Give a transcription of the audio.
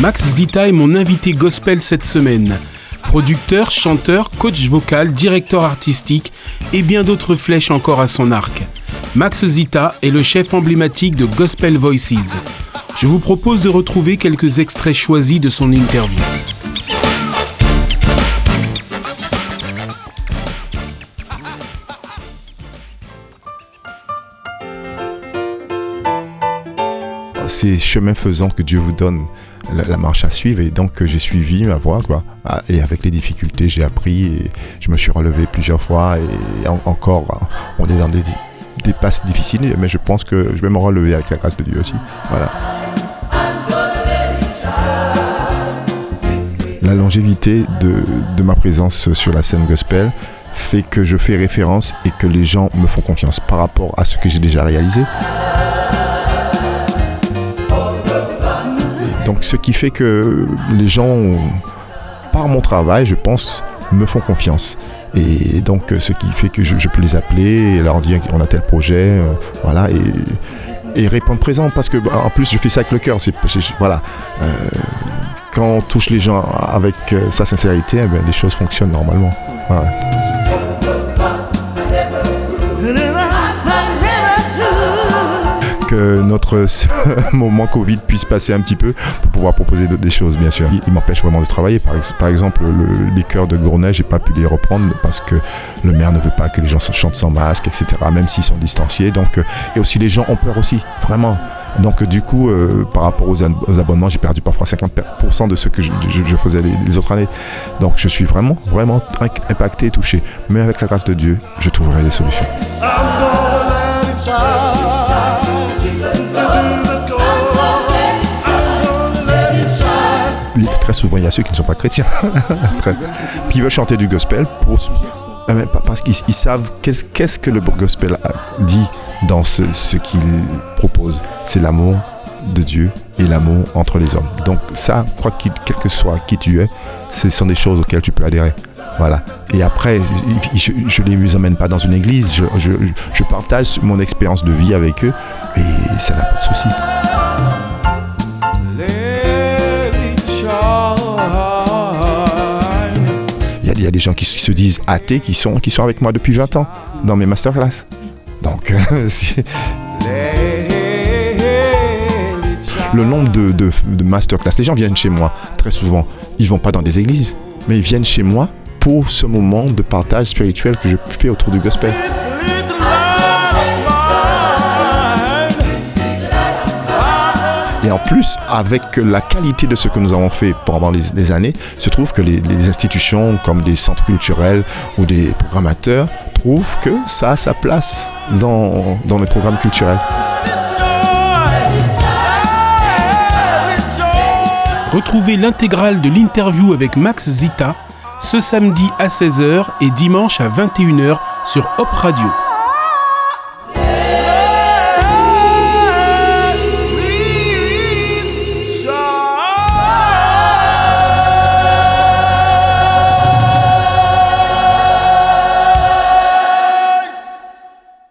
Max Zita est mon invité gospel cette semaine. Producteur, chanteur, coach vocal, directeur artistique et bien d'autres flèches encore à son arc. Max Zita est le chef emblématique de Gospel Voices. Je vous propose de retrouver quelques extraits choisis de son interview. C'est chemin faisant que Dieu vous donne la, marche à suivre et donc j'ai suivi ma voie quoi. Ah, et avec les difficultés j'ai appris et je me suis relevé plusieurs fois et encore on est dans des, des passes difficiles mais je pense que je vais me relever avec la grâce de Dieu aussi. Voilà. La longévité de, de ma présence sur la scène gospel fait que je fais référence et que les gens me font confiance par rapport à ce que j'ai déjà réalisé. Donc ce qui fait que les gens, par mon travail, je pense, me font confiance. Et donc ce qui fait que je, peux les appeler et leur dire qu'on a tel projet, euh, voilà, et, répondre présent parce que bah, en plus je fais ça avec le cœur. voilà. Euh, quand on touche les gens avec euh, sa sincérité, eh ben, les choses fonctionnent normalement. Notre moment Covid puisse passer un petit peu pour pouvoir proposer des choses, bien sûr. Il, m'empêche vraiment de travailler. Par, exemple, les chœurs de Gournay, j'ai pas pu les reprendre parce que le maire ne veut pas que les gens chantent sans masque, etc., même s'ils sont distanciés. Donc, euh, et aussi les gens ont peur aussi, vraiment. Donc du coup, euh, par rapport aux, abonnements, j'ai perdu parfois 50% de ce que je, faisais les, autres années. Donc je suis vraiment, vraiment impacté, touché. Mais avec la grâce de Dieu, je trouverai des solutions. Très souvent, il y a ceux qui ne sont pas chrétiens, qui veulent chanter du gospel euh, parce qu'ils savent qu'est-ce que le gospel dit dans ce, qu'il propose. C'est l'amour de Dieu et l'amour entre les hommes. Donc ça, quoi quel que soit qui tu es, ce sont des choses auxquelles tu peux adhérer. Voilà. Et après, je ne les emmène pas dans une église, je, je partage mon expérience de vie avec eux et ça n'a pas de souci. Y a des gens qui, se disent athées qui sont, avec moi depuis 20 ans dans mes masterclass. Donc, le nombre de, de, masterclass, les gens viennent chez moi très souvent. Ils vont pas dans des églises, mais ils viennent chez moi pour ce moment de partage spirituel que je fais autour du gospel. Et en plus, avec la qualité de ce que nous avons fait pendant les, années, se trouve que les, institutions comme des centres culturels ou des programmateurs trouvent que ça a sa place dans, dans les programmes culturels. Retrouvez l'intégrale de l'interview avec Max Zita ce samedi à 16h et dimanche à 21h sur Hop Radio.